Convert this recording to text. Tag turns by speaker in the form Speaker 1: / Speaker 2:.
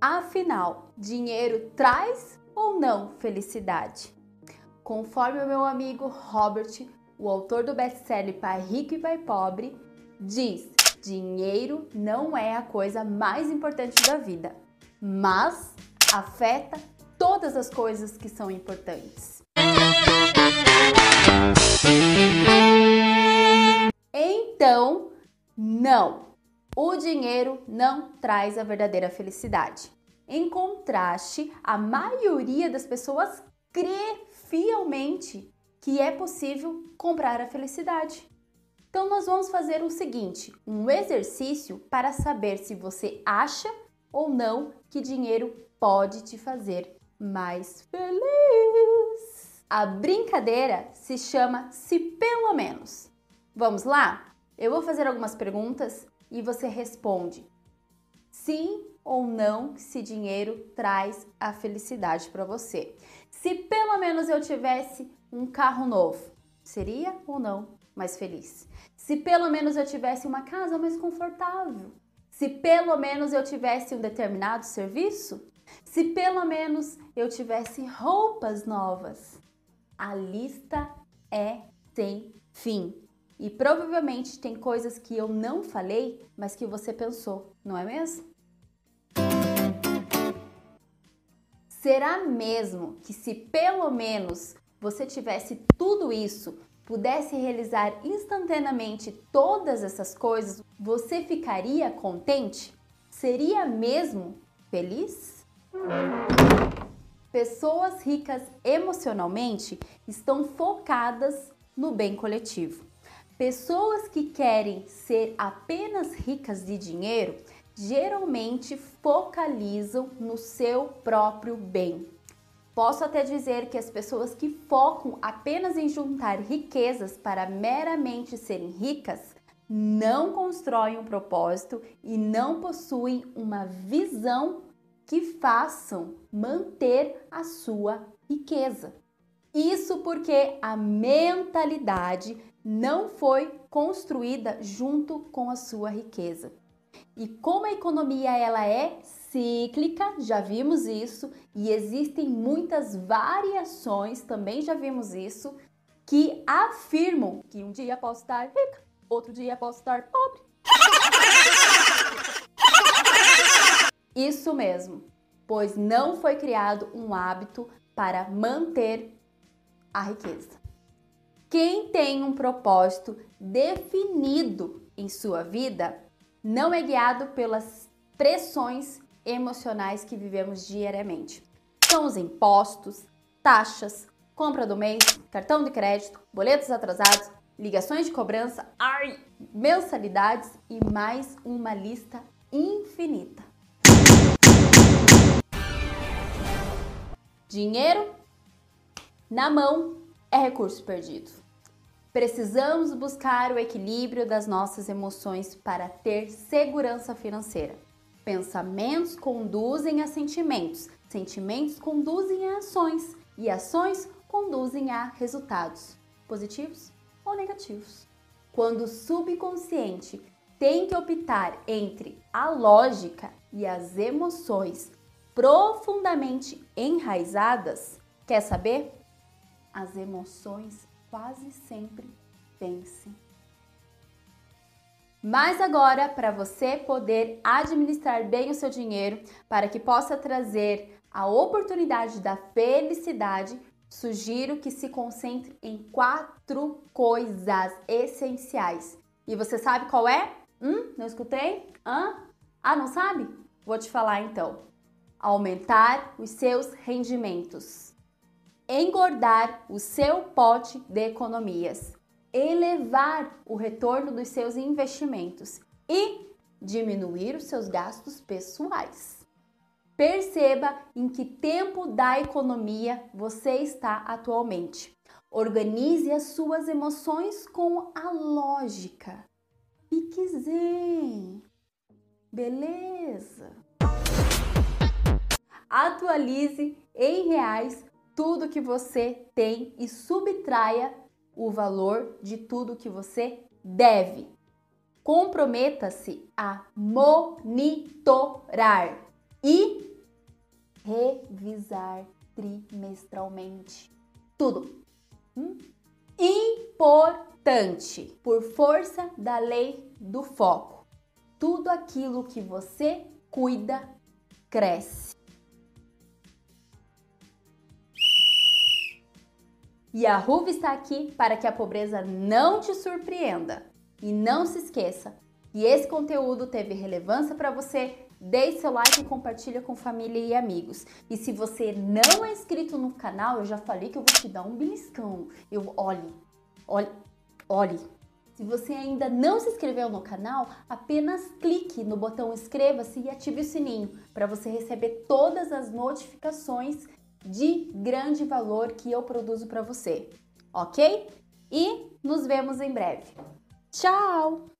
Speaker 1: Afinal, dinheiro traz ou não felicidade? Conforme o meu amigo Robert, o autor do best-seller Pai Rico e Pai Pobre, diz: dinheiro não é a coisa mais importante da vida, mas afeta todas as coisas que são importantes. Então, não, o dinheiro não traz a verdadeira felicidade. Em contraste, a maioria das pessoas crê fielmente que é possível comprar a felicidade. Então, nós vamos fazer o seguinte: um exercício para saber se você acha ou não que dinheiro pode te fazer mais feliz. A brincadeira se chama Se Pelo Menos. Vamos lá? Eu vou fazer algumas perguntas e você responde sim ou não se dinheiro traz a felicidade para você. Se pelo menos eu tivesse um carro novo, seria ou não mais feliz? Se pelo menos eu tivesse uma casa mais confortável, se pelo menos eu tivesse um determinado serviço, se pelo menos eu tivesse roupas novas. A lista é sem fim. E provavelmente tem coisas que eu não falei, mas que você pensou, não é mesmo? Será mesmo que se pelo menos você tivesse tudo isso, pudesse realizar instantaneamente todas essas coisas, você ficaria contente? Seria mesmo feliz? Pessoas ricas emocionalmente estão focadas no bem coletivo. Pessoas que querem ser apenas ricas de dinheiro geralmente focalizam no seu próprio bem. Posso até dizer que as pessoas que focam apenas em juntar riquezas para meramente serem ricas não constroem um propósito e não possuem uma visão que façam manter a sua riqueza. Isso porque a mentalidade não foi construída junto com a sua riqueza. E como a economia ela é cíclica, já vimos isso, e existem muitas variações, também já vimos isso, que afirmam que um dia posso estar rica, outro dia posso estar pobre. Isso mesmo, pois não foi criado um hábito para manter a riqueza. Quem tem um propósito definido em sua vida não é guiado pelas pressões emocionais que vivemos diariamente. São os impostos, taxas, compra do mês, cartão de crédito, boletos atrasados, ligações de cobrança, ai, mensalidades e mais uma lista infinita. Dinheiro na mão é recurso perdido. Precisamos buscar o equilíbrio das nossas emoções para ter segurança financeira. Pensamentos conduzem a sentimentos, sentimentos conduzem a ações e ações conduzem a resultados, positivos ou negativos. Quando o subconsciente tem que optar entre a lógica e as emoções profundamente enraizadas, quer saber? As emoções quase sempre vence. Mas agora, para você poder administrar bem o seu dinheiro, para que possa trazer a oportunidade da felicidade, sugiro que se concentre em quatro coisas essenciais. E você sabe qual é? Hum, não escutei? Hã? Ah, não sabe? Vou te falar então. Aumentar os seus rendimentos engordar o seu pote de economias, elevar o retorno dos seus investimentos e diminuir os seus gastos pessoais. Perceba em que tempo da economia você está atualmente. Organize as suas emoções com a lógica. Fique zen. Beleza? Atualize em reais tudo que você tem e subtraia o valor de tudo que você deve. Comprometa-se a monitorar e revisar trimestralmente. Tudo. Hum? Importante, por força da lei do foco. Tudo aquilo que você cuida cresce. E a Ruva está aqui para que a pobreza não te surpreenda. E não se esqueça que esse conteúdo teve relevância para você. Deixe seu like e compartilha com família e amigos. E se você não é inscrito no canal, eu já falei que eu vou te dar um beliscão. Eu olhe, olhe, olhe. Se você ainda não se inscreveu no canal, apenas clique no botão inscreva-se e ative o sininho para você receber todas as notificações de grande valor que eu produzo para você, ok? E nos vemos em breve. Tchau!